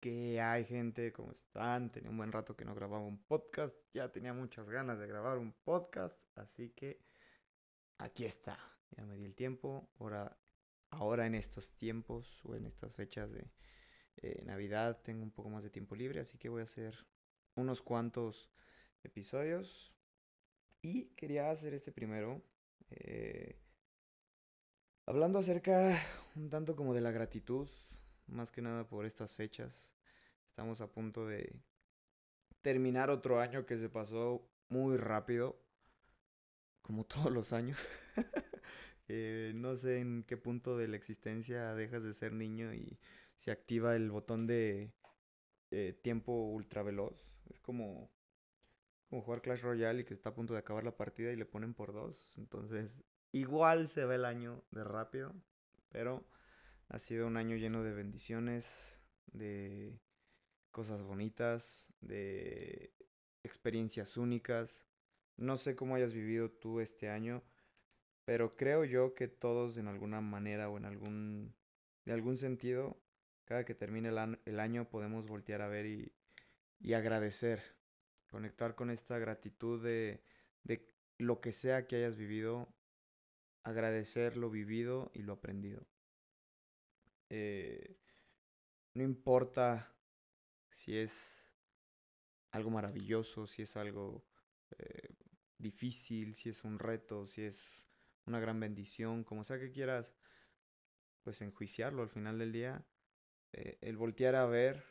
¿Qué hay, gente? ¿Cómo están? Tenía un buen rato que no grababa un podcast. Ya tenía muchas ganas de grabar un podcast. Así que aquí está. Ya me di el tiempo. Ahora, ahora en estos tiempos o en estas fechas de eh, Navidad tengo un poco más de tiempo libre. Así que voy a hacer unos cuantos episodios. Y quería hacer este primero. Eh, hablando acerca un tanto como de la gratitud más que nada por estas fechas. Estamos a punto de terminar otro año que se pasó muy rápido, como todos los años. Eh, no sé en qué punto de la existencia dejas de ser niño y se activa el botón de eh, tiempo ultra veloz. Es como, como jugar Clash Royale y que está a punto de acabar la partida y le ponen por dos. Entonces, igual se ve el año de rápido, pero ha sido un año lleno de bendiciones, de cosas bonitas, de experiencias únicas. No sé cómo hayas vivido tú este año, pero creo yo que todos en alguna manera o en algún, de algún sentido, cada que termine el, año podemos voltear a ver y, y, agradecer, conectar con esta gratitud de, de lo que sea que hayas vivido, agradecer lo vivido y lo aprendido. Eh, no importa si es algo maravilloso, si es algo eh, difícil, si es un reto, si es una gran bendición, como sea que quieras, pues enjuiciarlo al final del día, eh, el voltear a ver,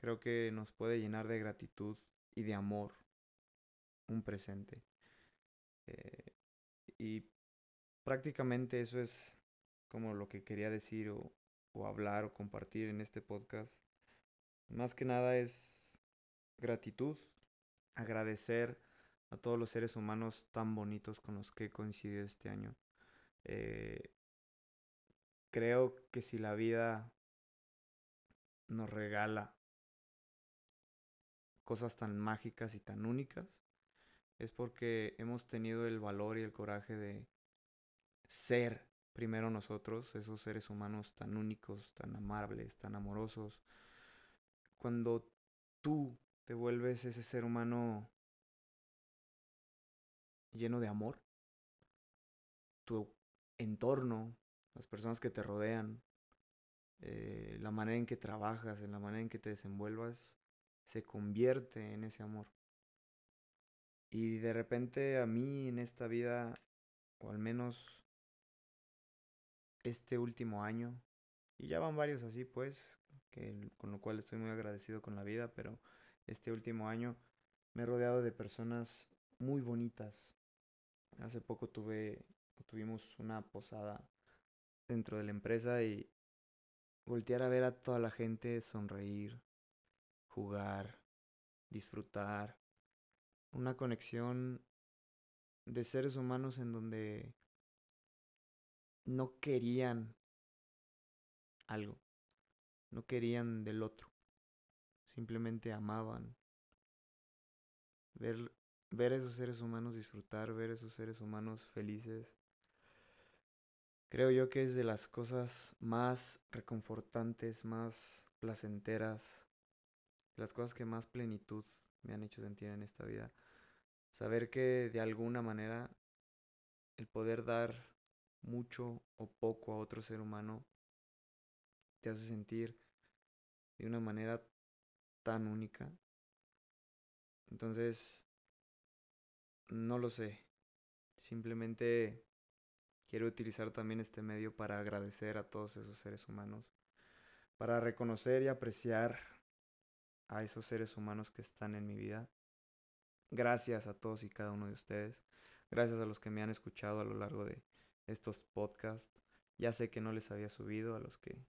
creo que nos puede llenar de gratitud y de amor un presente. y prácticamente eso es como lo que quería decir o, hablar o compartir en este podcast. Más que nada es gratitud, agradecer a todos los seres humanos tan bonitos con los que he coincidido este año. Eh, creo que si la vida nos regala cosas tan mágicas y tan únicas, es porque hemos tenido el valor y el coraje de ser primero nosotros, esos seres humanos tan únicos, tan amables, tan amorosos, cuando tú te vuelves ese ser humano lleno de amor, tu entorno, las personas que te rodean, eh, la manera en que trabajas, en la manera en que te desenvuelvas, se convierte en ese amor. Y de repente a mí en esta vida, o al menos este último año, y ya van varios así pues, que, con lo cual estoy muy agradecido con la vida, pero este último año me he rodeado de personas muy bonitas. Hace poco tuve, tuvimos una posada dentro de la empresa y voltear a ver a toda la gente sonreír, jugar, disfrutar, una conexión de seres humanos en donde no querían algo, no querían del otro, simplemente amaban. Ver, ver a esos seres humanos disfrutar, ver a esos seres humanos felices, creo yo que es de las cosas más reconfortantes, más placenteras, las cosas que más plenitud me han hecho sentir en esta vida. Saber que de alguna manera el poder dar mucho o poco a otro ser humano te hace sentir de una manera tan única. Entonces, no lo sé. Simplemente quiero utilizar también este medio para agradecer a todos esos seres humanos, para reconocer y apreciar a esos seres humanos que están en mi vida. Gracias a todos y cada uno de ustedes. Gracias a los que me han escuchado a lo largo de estos podcasts. Ya sé que no les había subido a los que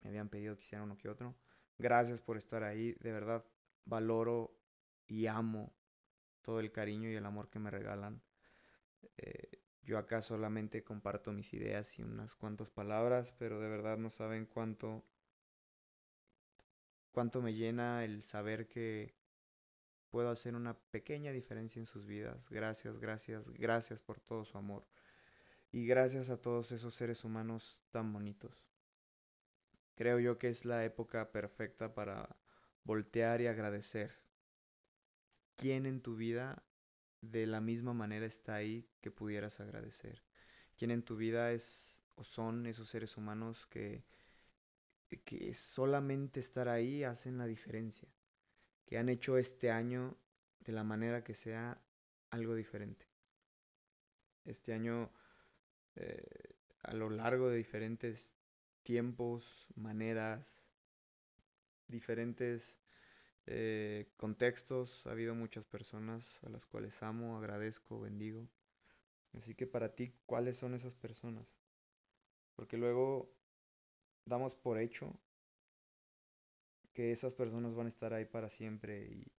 me habían pedido que hiciera uno que otro. Gracias por estar ahí. De verdad, valoro y amo todo el cariño y el amor que me regalan. Eh, yo acá solamente comparto mis ideas y unas cuantas palabras, pero de verdad no saben cuánto cuánto me llena el saber que puedo hacer una pequeña diferencia en sus vidas. Gracias, gracias, gracias por todo su amor. Y gracias a todos esos seres humanos tan bonitos. creo yo que es la época perfecta para voltear y agradecer. ¿Quién en tu vida de la misma manera está ahí que pudieras agradecer? ¿Quién en tu vida es o son esos seres humanos que, que solamente estar ahí hacen la diferencia? Que han hecho este año de la manera que sea algo diferente. Este año, eh, a lo largo de diferentes tiempos, maneras, diferentes eh, contextos. Ha habido muchas personas a las cuales amo, agradezco, bendigo. Así que para ti, ¿cuáles son esas personas? Porque luego damos por hecho que esas personas van a estar ahí para siempre y,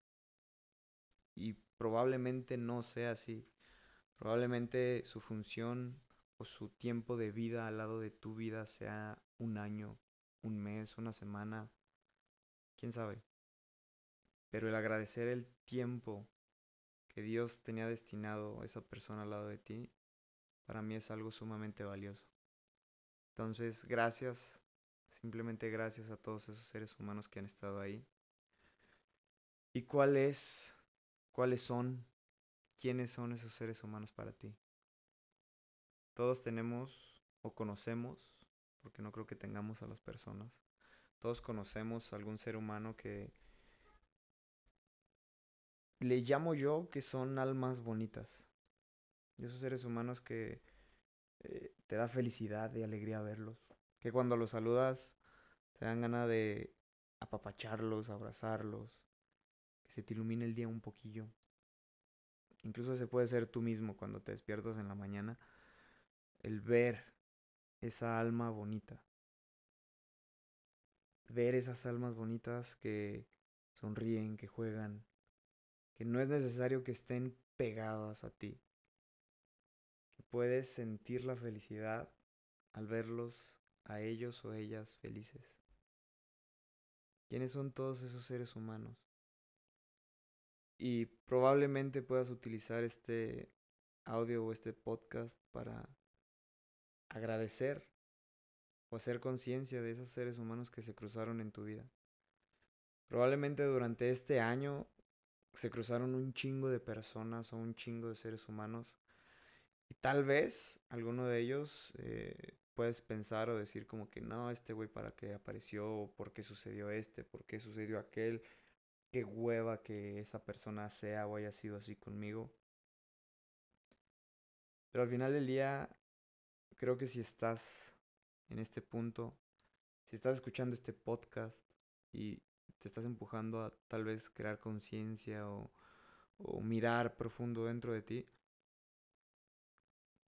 y probablemente no sea así. Probablemente su función o su tiempo de vida al lado de tu vida sea un año, un mes, una semana, quién sabe. Pero el agradecer el tiempo que Dios tenía destinado a esa persona al lado de ti, para mí es algo sumamente valioso. Entonces, gracias, simplemente gracias a todos esos seres humanos que han estado ahí. ¿Y cuál es, cuáles son, quiénes son esos seres humanos para ti? Todos tenemos o conocemos, porque no creo que tengamos a las personas, todos conocemos a algún ser humano que le llamo yo que son almas bonitas. Y esos seres humanos que eh, te da felicidad y alegría verlos. Que cuando los saludas te dan ganas de apapacharlos, abrazarlos, que se te ilumine el día un poquillo. Incluso se puede ser tú mismo cuando te despiertas en la mañana. El ver esa alma bonita. Ver esas almas bonitas que sonríen, que juegan, que no es necesario que estén pegadas a ti, que puedes sentir la felicidad al verlos a ellos o ellas felices. ¿Quiénes son todos esos seres humanos? Y probablemente puedas utilizar este audio o este podcast para agradecer o hacer conciencia de esos seres humanos que se cruzaron en tu vida. Probablemente durante este año se cruzaron un chingo de personas o un chingo de seres humanos. Y tal vez alguno de ellos eh, puedes pensar o decir como que no, este güey para qué apareció, por qué sucedió este, por qué sucedió aquel, qué hueva que esa persona sea o haya sido así conmigo. Pero al final del día, creo que si estás en este punto, si estás escuchando este podcast y te estás empujando a tal vez crear conciencia o, mirar profundo dentro de ti,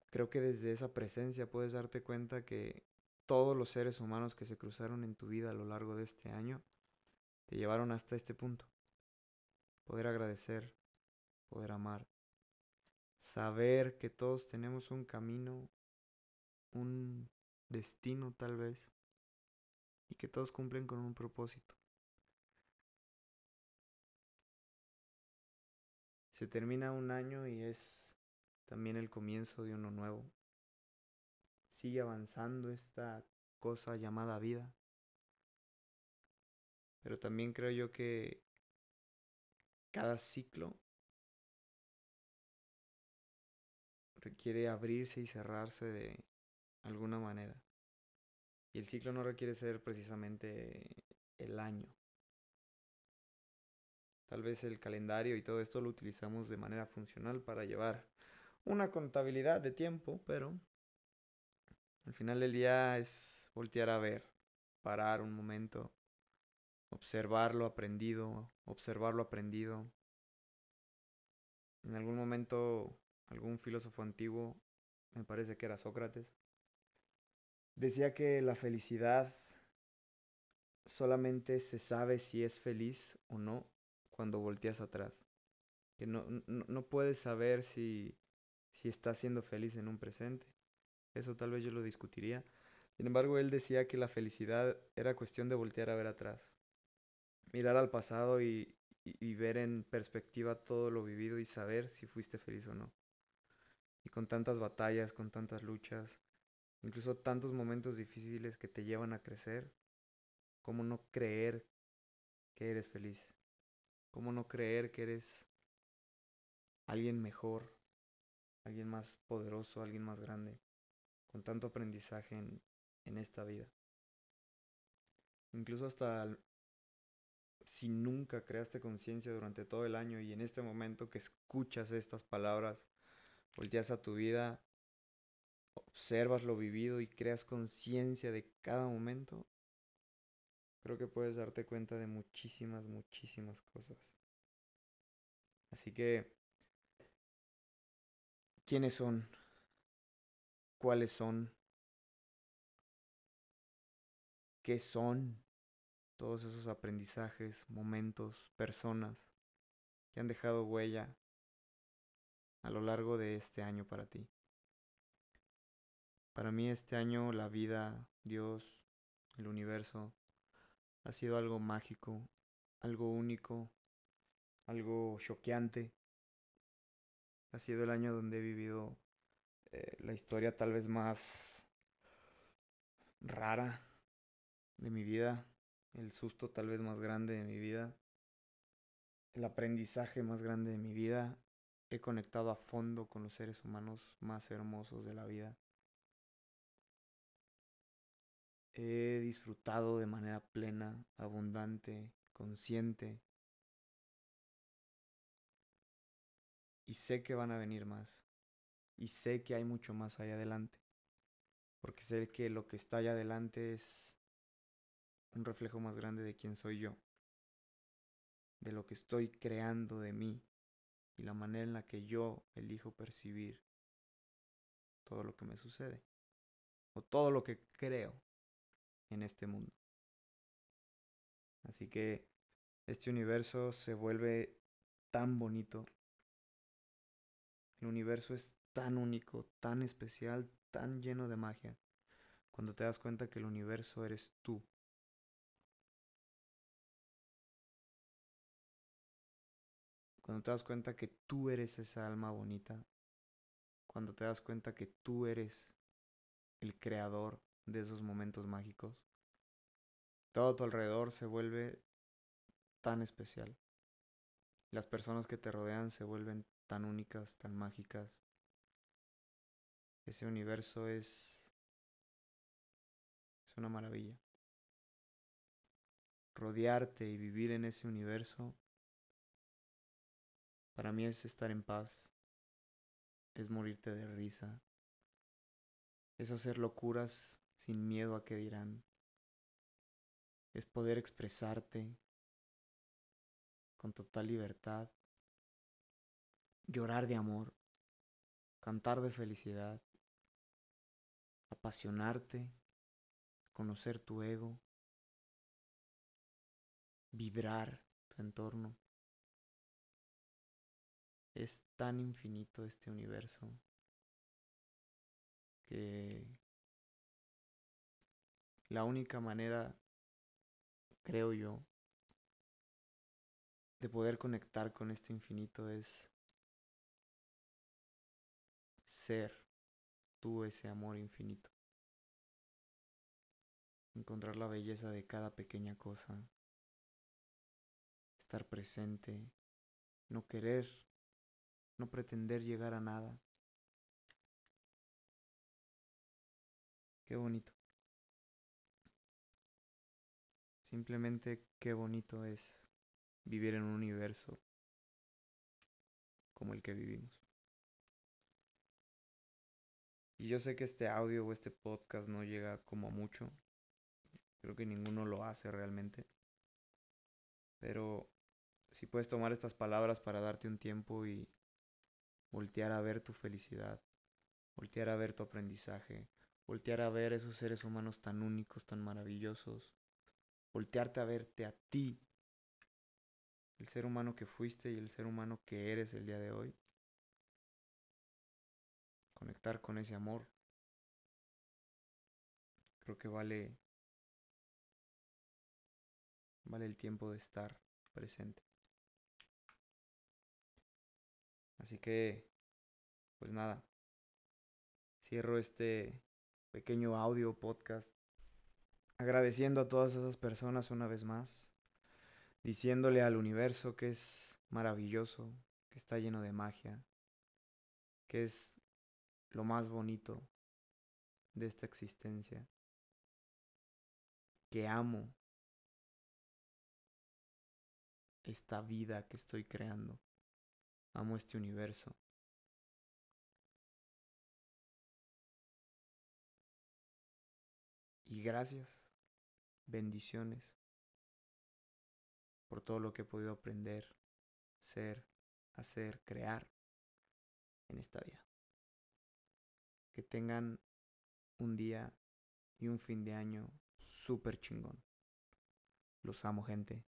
creo que desde esa presencia puedes darte cuenta que todos los seres humanos que se cruzaron en tu vida a lo largo de este año te llevaron hasta este punto. Poder agradecer, poder amar, saber que todos tenemos un camino, un destino tal vez, y que todos cumplen con un propósito. Se termina un año y es también el comienzo de uno nuevo. Sigue avanzando esta cosa llamada vida. Pero también creo yo que cada ciclo requiere abrirse y cerrarse de alguna manera. Y el ciclo no requiere ser precisamente el año. Tal vez el calendario y todo esto lo utilizamos de manera funcional para llevar una contabilidad de tiempo, pero al final del día es voltear a ver, parar un momento, observar lo aprendido, observar lo aprendido. En algún momento algún filósofo antiguo, me parece que era Sócrates, decía que la felicidad solamente se sabe si es feliz o no cuando volteas atrás. Que no, no, puedes saber si, si estás siendo feliz en un presente. Eso tal vez yo lo discutiría. Sin embargo, él decía que la felicidad era cuestión de voltear a ver atrás. Mirar al pasado y, y, ver en perspectiva todo lo vivido y saber si fuiste feliz o no. Y con tantas batallas, con tantas luchas, incluso tantos momentos difíciles que te llevan a crecer, ¿Cómo no creer que eres feliz? ¿Cómo no creer que eres alguien mejor, alguien más poderoso, alguien más grande, con tanto aprendizaje en, en esta vida? Incluso hasta si nunca creaste conciencia durante todo el año y en este momento que escuchas estas palabras, volteas a tu vida, observas lo vivido y creas conciencia de cada momento, creo que puedes darte cuenta de muchísimas, muchísimas cosas. Así que, ¿quiénes son? ¿Cuáles son? ¿Qué son todos esos aprendizajes, momentos, personas que han dejado huella a lo largo de este año para ti. Para mí este año la vida, Dios, el universo, ha sido algo mágico, algo único, algo choqueante. Ha sido el año donde he vivido eh, la historia tal vez más rara de mi vida, el susto tal vez más grande de mi vida, el aprendizaje más grande de mi vida. He conectado a fondo con los seres humanos más hermosos de la vida. He disfrutado de manera plena, abundante, consciente. Y sé que van a venir más. Y sé que hay mucho más allá adelante. Porque sé que lo que está allá adelante es un reflejo más grande de quién soy yo, de lo que estoy creando de mí y la manera en la que yo elijo percibir todo lo que me sucede o todo lo que creo en este mundo. Así que este universo se vuelve tan bonito. El universo es tan único, tan especial, tan lleno de magia. Cuando te das cuenta que el universo eres tú Cuando te das cuenta que tú eres esa alma bonita. Cuando te das cuenta que tú eres el creador de esos momentos mágicos. Todo a tu alrededor se vuelve tan especial. Las personas que te rodean se vuelven tan únicas, tan mágicas. Ese universo es es una maravilla. Rodearte y vivir en ese universo para mí es estar en paz, es morirte de risa, es hacer locuras sin miedo a que dirán, es poder expresarte con total libertad, llorar de amor, cantar de felicidad, apasionarte, conocer tu ego, vibrar tu entorno. Es tan infinito este universo que la única manera, creo yo, de poder conectar con este infinito es ser tú ese amor infinito. Encontrar la belleza de cada pequeña cosa. Estar presente. No querer no pretender llegar a nada. Qué bonito. Simplemente qué bonito es vivir en un universo como el que vivimos. Y yo sé que este audio o este podcast no llega como mucho. Creo que ninguno lo hace realmente. Pero si puedes tomar estas palabras para darte un tiempo y voltear a ver tu felicidad, voltear a ver tu aprendizaje, voltear a ver esos seres humanos tan únicos, tan maravillosos, voltearte a verte a ti, el ser humano que fuiste y el ser humano que eres el día de hoy. Conectar con ese amor. Creo que vale vale el tiempo de estar presente. Así que, pues nada, cierro este pequeño audio podcast agradeciendo a todas esas personas una vez más, diciéndole al universo que es maravilloso, que está lleno de magia, que es lo más bonito de esta existencia, que amo esta vida que estoy creando, amo este universo. Y gracias, bendiciones por todo lo que he podido aprender, ser, hacer, crear en esta vida. Que tengan un día y un fin de año súper chingón. Los amo, gente.